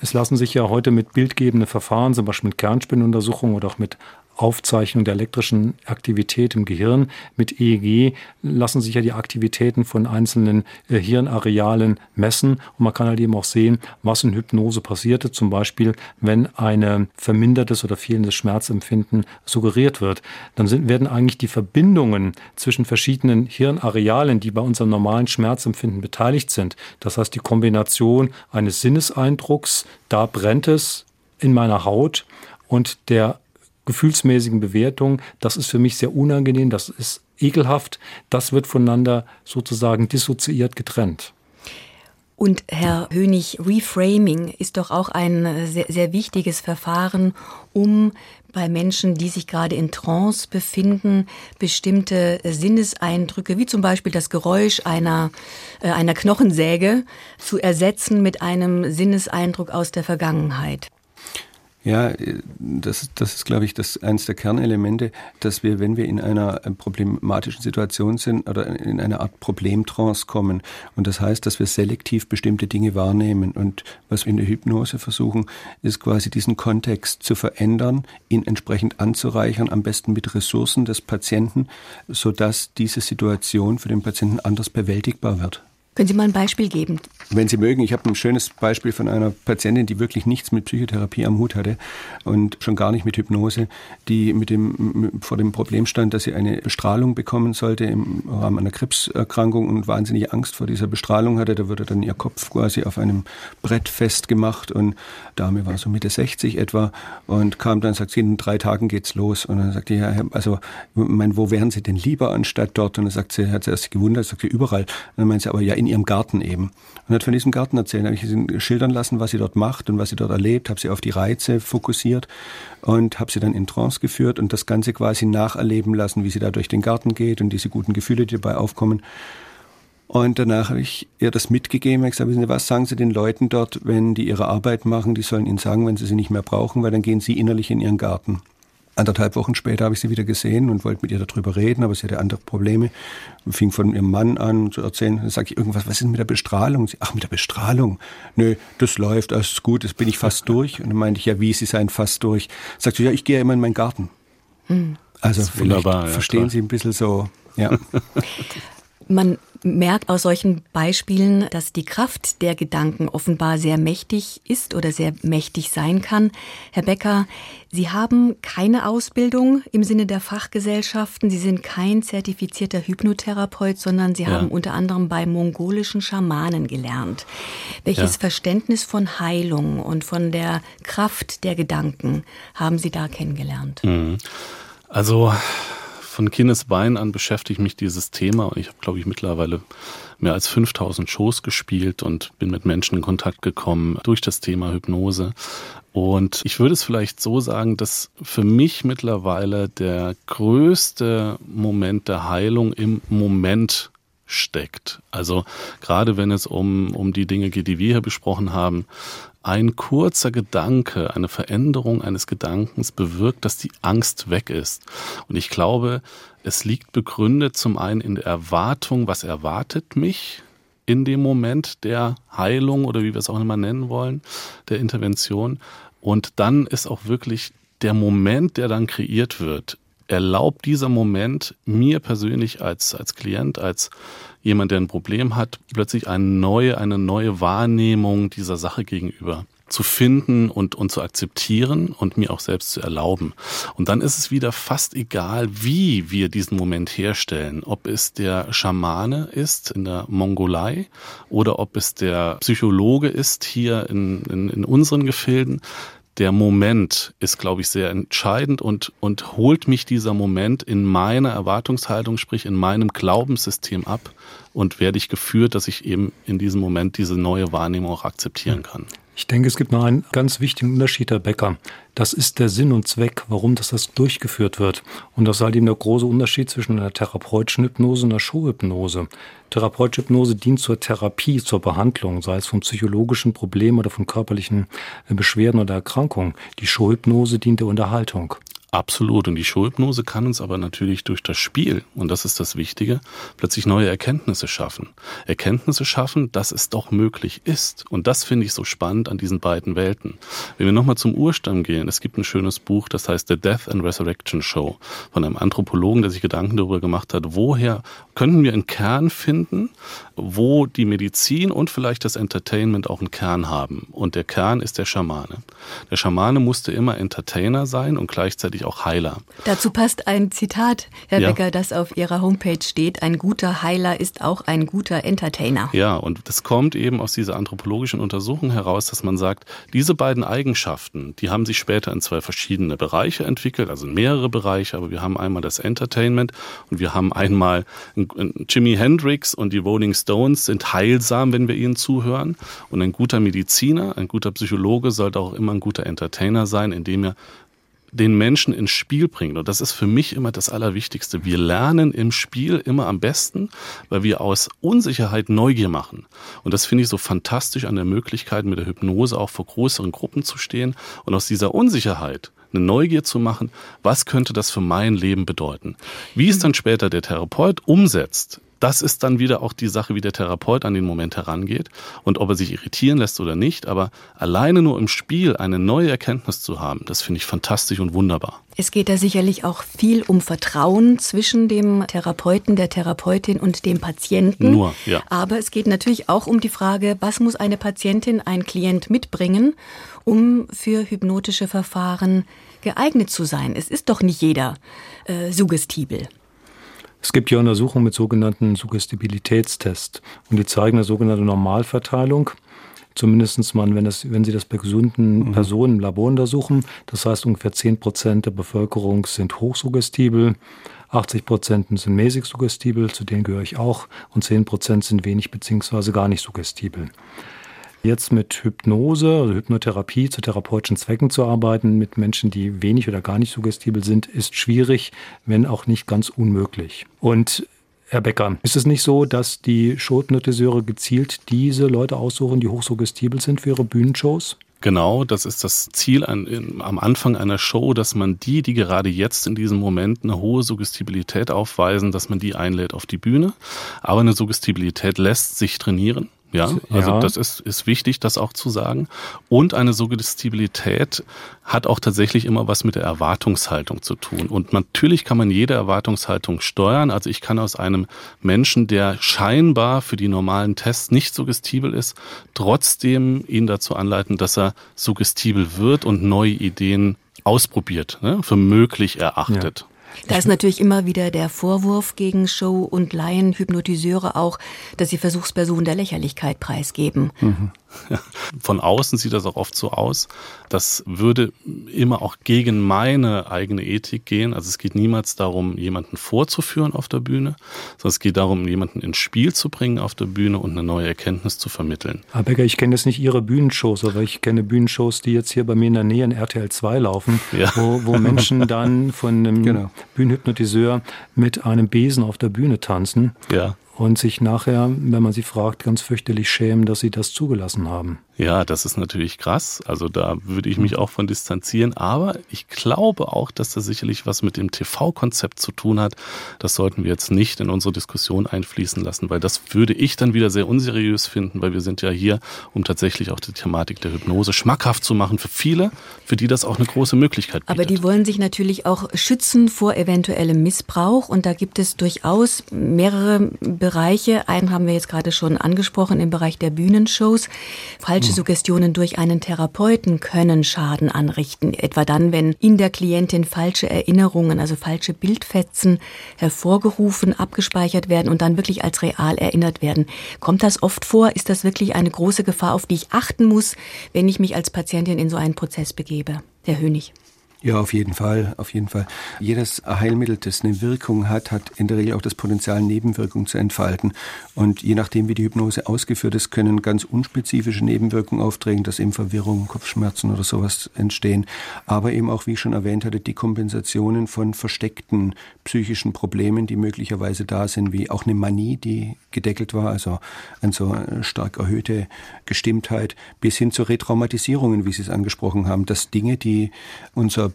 Es lassen sich ja heute mit bildgebenden Verfahren, zum Beispiel mit Kernspinnuntersuchungen oder auch mit Aufzeichnung der elektrischen Aktivität im Gehirn. Mit EEG lassen sich ja die Aktivitäten von einzelnen äh, Hirnarealen messen und man kann halt eben auch sehen, was in Hypnose passierte, zum Beispiel wenn ein vermindertes oder fehlendes Schmerzempfinden suggeriert wird. Dann sind, werden eigentlich die Verbindungen zwischen verschiedenen Hirnarealen, die bei unserem normalen Schmerzempfinden beteiligt sind, das heißt die Kombination eines Sinneseindrucks, da brennt es in meiner Haut und der gefühlsmäßigen Bewertung, das ist für mich sehr unangenehm, das ist ekelhaft, das wird voneinander sozusagen dissoziiert getrennt. Und Herr Hönig, Reframing ist doch auch ein sehr, sehr wichtiges Verfahren, um bei Menschen, die sich gerade in Trance befinden, bestimmte Sinneseindrücke, wie zum Beispiel das Geräusch einer, äh, einer Knochensäge, zu ersetzen mit einem Sinneseindruck aus der Vergangenheit. Ja, das, das ist, glaube ich, das eines der Kernelemente, dass wir, wenn wir in einer problematischen Situation sind oder in einer Art Problemtrance kommen, und das heißt, dass wir selektiv bestimmte Dinge wahrnehmen. Und was wir in der Hypnose versuchen, ist quasi diesen Kontext zu verändern, ihn entsprechend anzureichern, am besten mit Ressourcen des Patienten, sodass diese Situation für den Patienten anders bewältigbar wird. Können Sie mal ein Beispiel geben? Wenn Sie mögen, ich habe ein schönes Beispiel von einer Patientin, die wirklich nichts mit Psychotherapie am Hut hatte und schon gar nicht mit Hypnose, die mit dem, vor dem Problem stand, dass sie eine Bestrahlung bekommen sollte im Rahmen einer Krebserkrankung und wahnsinnige Angst vor dieser Bestrahlung hatte. Da wurde dann ihr Kopf quasi auf einem Brett festgemacht und Dame war so Mitte 60 etwa und kam dann, sagt sie, in drei Tagen geht's los. Und dann sagte ja, also, mein, wo wären Sie denn lieber anstatt dort? Und dann sagt sie, hat sie erst gewundert, sagt sie, überall. Und dann meint sie, aber ja, in ihrem Garten eben. Und hat von diesem Garten erzählt. Habe ich sie schildern lassen, was sie dort macht und was sie dort erlebt, habe sie auf die Reize fokussiert und habe sie dann in Trance geführt und das Ganze quasi nacherleben lassen, wie sie da durch den Garten geht und diese guten Gefühle, die dabei aufkommen. Und danach habe ich ihr das mitgegeben. Ich gesagt, wissen Sie was, sagen Sie den Leuten dort, wenn die ihre Arbeit machen, die sollen Ihnen sagen, wenn sie sie nicht mehr brauchen, weil dann gehen sie innerlich in ihren Garten. Anderthalb Wochen später habe ich sie wieder gesehen und wollte mit ihr darüber reden, aber sie hatte andere Probleme. Und fing von ihrem Mann an zu erzählen. Dann sage ich irgendwas, was ist mit der Bestrahlung? Sie, ach, mit der Bestrahlung? Nö, das läuft, das ist gut, das bin ich fast durch. Und dann meinte ich, ja, wie, Sie seien fast durch? Sagt sie, ja, ich gehe ja immer in meinen Garten. Hm. Also wunderbar, ja, verstehen klar. Sie ein bisschen so, ja. *laughs* Man merkt aus solchen Beispielen, dass die Kraft der Gedanken offenbar sehr mächtig ist oder sehr mächtig sein kann. Herr Becker, Sie haben keine Ausbildung im Sinne der Fachgesellschaften. Sie sind kein zertifizierter Hypnotherapeut, sondern Sie ja. haben unter anderem bei mongolischen Schamanen gelernt. Welches ja. Verständnis von Heilung und von der Kraft der Gedanken haben Sie da kennengelernt? Mhm. Also von Kindesbein an beschäftigt mich dieses Thema und ich habe, glaube ich, mittlerweile mehr als 5000 Shows gespielt und bin mit Menschen in Kontakt gekommen durch das Thema Hypnose. Und ich würde es vielleicht so sagen, dass für mich mittlerweile der größte Moment der Heilung im Moment steckt. Also gerade wenn es um, um die Dinge geht, die wir hier besprochen haben, ein kurzer Gedanke, eine Veränderung eines Gedankens bewirkt, dass die Angst weg ist. Und ich glaube, es liegt begründet zum einen in der Erwartung, was erwartet mich in dem Moment der Heilung oder wie wir es auch immer nennen wollen, der Intervention. Und dann ist auch wirklich der Moment, der dann kreiert wird, erlaubt dieser Moment mir persönlich als, als Klient, als jemand, der ein Problem hat, plötzlich eine neue, eine neue Wahrnehmung dieser Sache gegenüber zu finden und, und zu akzeptieren und mir auch selbst zu erlauben. Und dann ist es wieder fast egal, wie wir diesen Moment herstellen. Ob es der Schamane ist in der Mongolei oder ob es der Psychologe ist hier in, in, in unseren Gefilden der Moment ist, glaube ich, sehr entscheidend und, und holt mich dieser Moment in meiner Erwartungshaltung, sprich in meinem Glaubenssystem ab und werde ich geführt, dass ich eben in diesem Moment diese neue Wahrnehmung auch akzeptieren kann. Ich denke, es gibt noch einen ganz wichtigen Unterschied, Herr Becker. Das ist der Sinn und Zweck, warum das, das durchgeführt wird. Und das ist halt eben der große Unterschied zwischen einer therapeutischen Hypnose und einer Showhypnose. Therapeutische Hypnose dient zur Therapie, zur Behandlung, sei es von psychologischen Problemen oder von körperlichen Beschwerden oder Erkrankungen. Die Showhypnose dient der Unterhaltung. Absolut. Und die Showhypnose kann uns aber natürlich durch das Spiel, und das ist das Wichtige, plötzlich neue Erkenntnisse schaffen. Erkenntnisse schaffen, dass es doch möglich ist. Und das finde ich so spannend an diesen beiden Welten. Wenn wir nochmal zum Urstamm gehen, es gibt ein schönes Buch, das heißt The Death and Resurrection Show von einem Anthropologen, der sich Gedanken darüber gemacht hat, woher könnten wir einen Kern finden, wo die Medizin und vielleicht das Entertainment auch einen Kern haben. Und der Kern ist der Schamane. Der Schamane musste immer Entertainer sein und gleichzeitig auch Heiler. Dazu passt ein Zitat, Herr ja. Becker, das auf Ihrer Homepage steht. Ein guter Heiler ist auch ein guter Entertainer. Ja, und das kommt eben aus dieser anthropologischen Untersuchung heraus, dass man sagt, diese beiden Eigenschaften, die haben sich später in zwei verschiedene Bereiche entwickelt, also in mehrere Bereiche, aber wir haben einmal das Entertainment und wir haben einmal Jimi Hendrix und die Rolling Stones sind heilsam, wenn wir ihnen zuhören. Und ein guter Mediziner, ein guter Psychologe sollte auch immer ein guter Entertainer sein, indem er den Menschen ins Spiel bringt. Und das ist für mich immer das Allerwichtigste. Wir lernen im Spiel immer am besten, weil wir aus Unsicherheit Neugier machen. Und das finde ich so fantastisch an der Möglichkeit, mit der Hypnose auch vor größeren Gruppen zu stehen und aus dieser Unsicherheit eine Neugier zu machen, was könnte das für mein Leben bedeuten. Wie es dann später der Therapeut umsetzt, das ist dann wieder auch die Sache, wie der Therapeut an den Moment herangeht und ob er sich irritieren lässt oder nicht. Aber alleine nur im Spiel eine neue Erkenntnis zu haben, das finde ich fantastisch und wunderbar. Es geht da sicherlich auch viel um Vertrauen zwischen dem Therapeuten, der Therapeutin und dem Patienten. Nur, ja. Aber es geht natürlich auch um die Frage, was muss eine Patientin, ein Klient mitbringen, um für hypnotische Verfahren geeignet zu sein. Es ist doch nicht jeder äh, suggestibel. Es gibt ja Untersuchungen mit sogenannten Suggestibilitätstests und die zeigen eine sogenannte Normalverteilung. Zumindest mal, wenn, das, wenn Sie das bei gesunden mhm. Personen im Labor untersuchen. Das heißt, ungefähr 10 Prozent der Bevölkerung sind hochsuggestibel, 80 Prozent sind mäßig suggestibel, zu denen gehöre ich auch, und 10 Prozent sind wenig beziehungsweise gar nicht suggestibel. Jetzt mit Hypnose, also Hypnotherapie zu therapeutischen Zwecken zu arbeiten mit Menschen, die wenig oder gar nicht suggestibel sind, ist schwierig, wenn auch nicht ganz unmöglich. Und Herr Becker, ist es nicht so, dass die Showhypnotiseure gezielt diese Leute aussuchen, die hochsuggestibel sind für ihre Bühnenshows? Genau, das ist das Ziel an, in, am Anfang einer Show, dass man die, die gerade jetzt in diesem Moment eine hohe Suggestibilität aufweisen, dass man die einlädt auf die Bühne. Aber eine Suggestibilität lässt sich trainieren. Ja, also ja. das ist, ist wichtig, das auch zu sagen. Und eine Suggestibilität hat auch tatsächlich immer was mit der Erwartungshaltung zu tun. Und natürlich kann man jede Erwartungshaltung steuern. Also ich kann aus einem Menschen, der scheinbar für die normalen Tests nicht suggestibel ist, trotzdem ihn dazu anleiten, dass er suggestibel wird und neue Ideen ausprobiert, ne, für möglich erachtet. Ja. Da ist natürlich immer wieder der Vorwurf gegen Show- und Laien-Hypnotiseure auch, dass sie Versuchspersonen der Lächerlichkeit preisgeben. Mhm. *laughs* Von außen sieht das auch oft so aus. Das würde immer auch gegen meine eigene Ethik gehen. Also es geht niemals darum, jemanden vorzuführen auf der Bühne, sondern es geht darum, jemanden ins Spiel zu bringen auf der Bühne und eine neue Erkenntnis zu vermitteln. Herr Becker, ich kenne jetzt nicht Ihre Bühnenshows, aber ich kenne Bühnenshows, die jetzt hier bei mir in der Nähe in RTL 2 laufen, ja. wo, wo Menschen dann von einem *laughs* genau. Bühnenhypnotiseur mit einem Besen auf der Bühne tanzen. Ja und sich nachher, wenn man sie fragt, ganz fürchterlich schämen, dass sie das zugelassen haben. Ja, das ist natürlich krass. Also da würde ich mich auch von distanzieren. Aber ich glaube auch, dass das sicherlich was mit dem TV-Konzept zu tun hat. Das sollten wir jetzt nicht in unsere Diskussion einfließen lassen, weil das würde ich dann wieder sehr unseriös finden, weil wir sind ja hier, um tatsächlich auch die Thematik der Hypnose schmackhaft zu machen für viele, für die das auch eine große Möglichkeit bietet. Aber die wollen sich natürlich auch schützen vor eventuellem Missbrauch. Und da gibt es durchaus mehrere Bereiche. Einen haben wir jetzt gerade schon angesprochen im Bereich der Bühnenshows. Falsche Falsche Suggestionen durch einen Therapeuten können Schaden anrichten, etwa dann, wenn in der Klientin falsche Erinnerungen, also falsche Bildfetzen hervorgerufen, abgespeichert werden und dann wirklich als real erinnert werden. Kommt das oft vor? Ist das wirklich eine große Gefahr, auf die ich achten muss, wenn ich mich als Patientin in so einen Prozess begebe? Herr Hönig. Ja, auf jeden Fall, auf jeden Fall. Jedes Heilmittel, das eine Wirkung hat, hat in der Regel auch das Potenzial, Nebenwirkungen zu entfalten. Und je nachdem, wie die Hypnose ausgeführt ist, können ganz unspezifische Nebenwirkungen auftreten, dass eben Verwirrung, Kopfschmerzen oder sowas entstehen. Aber eben auch, wie ich schon erwähnt hatte, die Kompensationen von versteckten psychischen Problemen, die möglicherweise da sind, wie auch eine Manie, die gedeckelt war, also eine so stark erhöhte Gestimmtheit, bis hin zu Retraumatisierungen, wie Sie es angesprochen haben, dass Dinge, die unser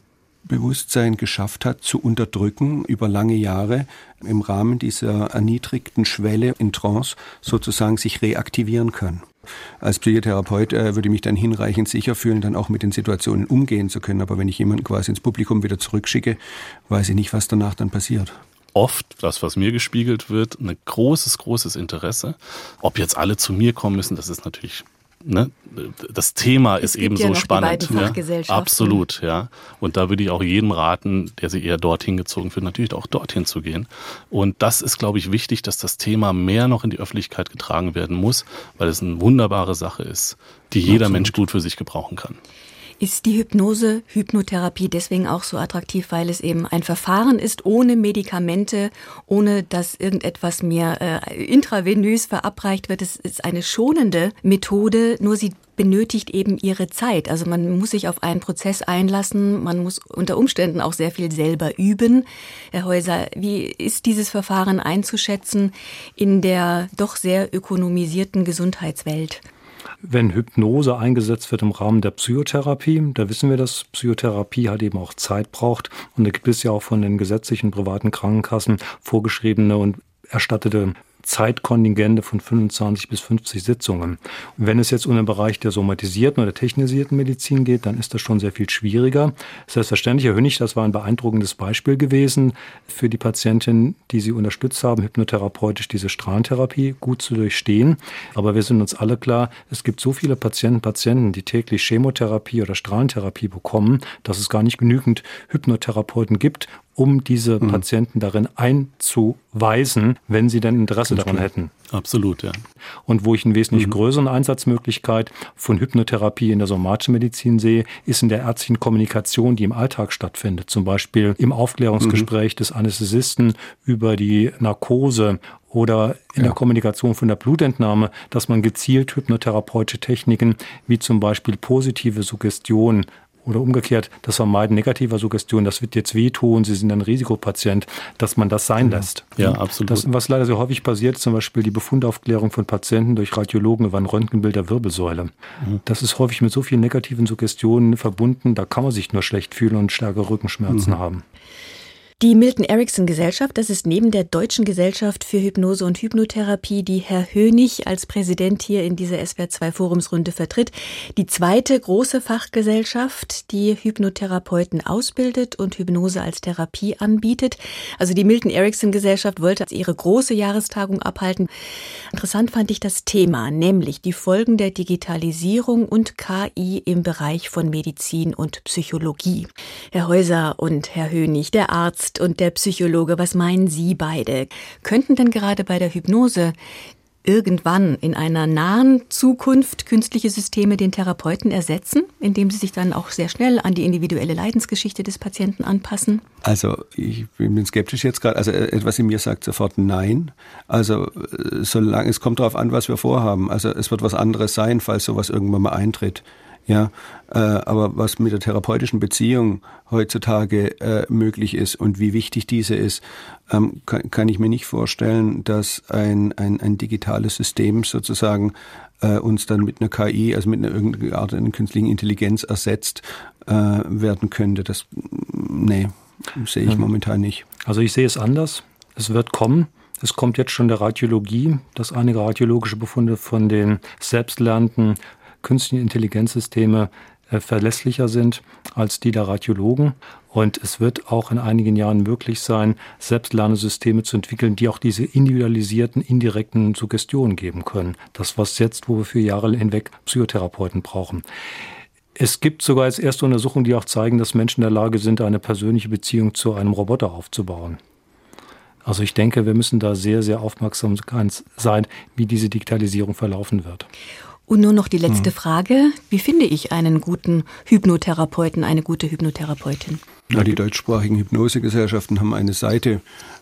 Bewusstsein geschafft hat, zu unterdrücken über lange Jahre im Rahmen dieser erniedrigten Schwelle in Trance sozusagen sich reaktivieren kann. Als Psychotherapeut äh, würde ich mich dann hinreichend sicher fühlen, dann auch mit den Situationen umgehen zu können. Aber wenn ich jemanden quasi ins Publikum wieder zurückschicke, weiß ich nicht, was danach dann passiert oft, das, was mir gespiegelt wird, ein großes, großes Interesse. Ob jetzt alle zu mir kommen müssen, das ist natürlich Ne? das Thema es ist eben so spannend. Ne? Absolut, ja. Und da würde ich auch jedem raten, der sich eher dorthin gezogen wird, natürlich auch dorthin zu gehen. Und das ist, glaube ich, wichtig, dass das Thema mehr noch in die Öffentlichkeit getragen werden muss, weil es eine wunderbare Sache ist, die jeder Absolut. Mensch gut für sich gebrauchen kann. Ist die Hypnose, Hypnotherapie deswegen auch so attraktiv, weil es eben ein Verfahren ist, ohne Medikamente, ohne dass irgendetwas mir äh, intravenös verabreicht wird. Es ist eine schonende Methode, nur sie benötigt eben ihre Zeit. Also man muss sich auf einen Prozess einlassen, man muss unter Umständen auch sehr viel selber üben. Herr Häuser, wie ist dieses Verfahren einzuschätzen in der doch sehr ökonomisierten Gesundheitswelt? Wenn Hypnose eingesetzt wird im Rahmen der Psychotherapie. Da wissen wir, dass Psychotherapie halt eben auch Zeit braucht. Und da gibt es ja auch von den gesetzlichen privaten Krankenkassen vorgeschriebene und erstattete Zeitkontingente von 25 bis 50 Sitzungen. Und wenn es jetzt um den Bereich der somatisierten oder technisierten Medizin geht, dann ist das schon sehr viel schwieriger. Selbstverständlich, Herr Hönig, das war ein beeindruckendes Beispiel gewesen für die Patientin, die Sie unterstützt haben, hypnotherapeutisch diese Strahlentherapie gut zu durchstehen. Aber wir sind uns alle klar, es gibt so viele Patienten, Patienten, die täglich Chemotherapie oder Strahlentherapie bekommen, dass es gar nicht genügend Hypnotherapeuten gibt, um diese mhm. Patienten darin einzuweisen, wenn sie denn Interesse daran hätten. Absolut, ja. Und wo ich eine wesentlich mhm. größere Einsatzmöglichkeit von Hypnotherapie in der somatischen Medizin sehe, ist in der ärztlichen Kommunikation, die im Alltag stattfindet. Zum Beispiel im Aufklärungsgespräch mhm. des Anästhesisten über die Narkose oder in ja. der Kommunikation von der Blutentnahme, dass man gezielt hypnotherapeutische Techniken wie zum Beispiel positive Suggestion oder umgekehrt das Vermeiden negativer Suggestion, das wird jetzt wehtun, Sie sind ein Risikopatient, dass man das sein lässt. Ja, absolut. Das, was leider sehr häufig passiert, zum Beispiel die Befundaufklärung von Patienten durch Radiologen über ein Röntgenbild der Wirbelsäule. Mhm. Das ist häufig mit so vielen negativen Suggestionen verbunden, da kann man sich nur schlecht fühlen und stärkere Rückenschmerzen mhm. haben. Die Milton Erickson Gesellschaft, das ist neben der Deutschen Gesellschaft für Hypnose und Hypnotherapie, die Herr Hönig als Präsident hier in dieser SWR2 Forumsrunde vertritt, die zweite große Fachgesellschaft, die Hypnotherapeuten ausbildet und Hypnose als Therapie anbietet. Also die Milton Erickson Gesellschaft wollte ihre große Jahrestagung abhalten. Interessant fand ich das Thema, nämlich die Folgen der Digitalisierung und KI im Bereich von Medizin und Psychologie. Herr Häuser und Herr Hönig, der Arzt Arzt und der Psychologe, was meinen Sie beide? Könnten denn gerade bei der Hypnose irgendwann in einer nahen Zukunft künstliche Systeme den Therapeuten ersetzen, indem sie sich dann auch sehr schnell an die individuelle Leidensgeschichte des Patienten anpassen? Also ich bin skeptisch jetzt gerade. Also etwas in mir sagt sofort Nein. Also solange es kommt darauf an, was wir vorhaben. Also es wird was anderes sein, falls sowas irgendwann mal eintritt. Ja, äh, aber was mit der therapeutischen Beziehung heutzutage äh, möglich ist und wie wichtig diese ist, ähm, kann, kann, ich mir nicht vorstellen, dass ein, ein, ein digitales System sozusagen äh, uns dann mit einer KI, also mit einer irgendeiner Art einer künstlichen Intelligenz ersetzt äh, werden könnte. Das, nee, sehe ich momentan nicht. Also ich sehe es anders. Es wird kommen. Es kommt jetzt schon der Radiologie, dass einige radiologische Befunde von den selbstlernenden künstliche Intelligenzsysteme äh, verlässlicher sind als die der Radiologen. Und es wird auch in einigen Jahren möglich sein, Selbstlernsysteme zu entwickeln, die auch diese individualisierten, indirekten Suggestionen geben können. Das, was jetzt, wo wir für Jahre hinweg Psychotherapeuten brauchen. Es gibt sogar jetzt erste Untersuchungen, die auch zeigen, dass Menschen in der Lage sind, eine persönliche Beziehung zu einem Roboter aufzubauen. Also ich denke, wir müssen da sehr, sehr aufmerksam sein, wie diese Digitalisierung verlaufen wird. Und nur noch die letzte hm. Frage. Wie finde ich einen guten Hypnotherapeuten, eine gute Hypnotherapeutin? Ja, die deutschsprachigen Hypnosegesellschaften haben eine Seite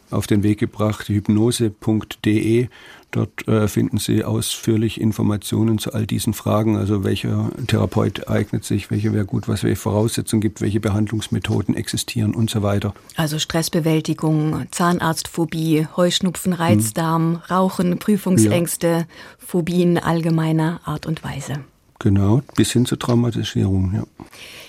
auf den Weg gebracht, hypnose.de. Dort äh, finden Sie ausführlich Informationen zu all diesen Fragen, also welcher Therapeut eignet sich, welche wäre gut, was welche Voraussetzungen gibt, welche Behandlungsmethoden existieren und so weiter. Also Stressbewältigung, Zahnarztphobie, Heuschnupfen, Reizdarm, hm. Rauchen, Prüfungsängste, ja. Phobien allgemeiner Art und Weise. Genau, bis hin zur Traumatisierung, ja.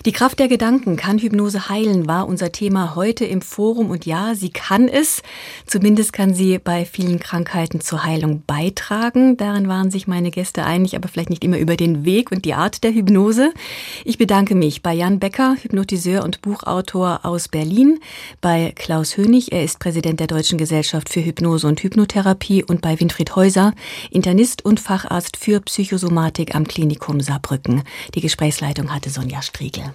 Die Kraft der Gedanken kann Hypnose heilen, war unser Thema heute im Forum. Und ja, sie kann es. Zumindest kann sie bei vielen Krankheiten zur Heilung beitragen. Darin waren sich meine Gäste einig, aber vielleicht nicht immer über den Weg und die Art der Hypnose. Ich bedanke mich bei Jan Becker, Hypnotiseur und Buchautor aus Berlin, bei Klaus Hönig, er ist Präsident der Deutschen Gesellschaft für Hypnose und Hypnotherapie und bei Winfried Häuser, Internist und Facharzt für Psychosomatik am Klinikum Saarbrücken. Die Gesprächsleitung hatte Sonja Striegel.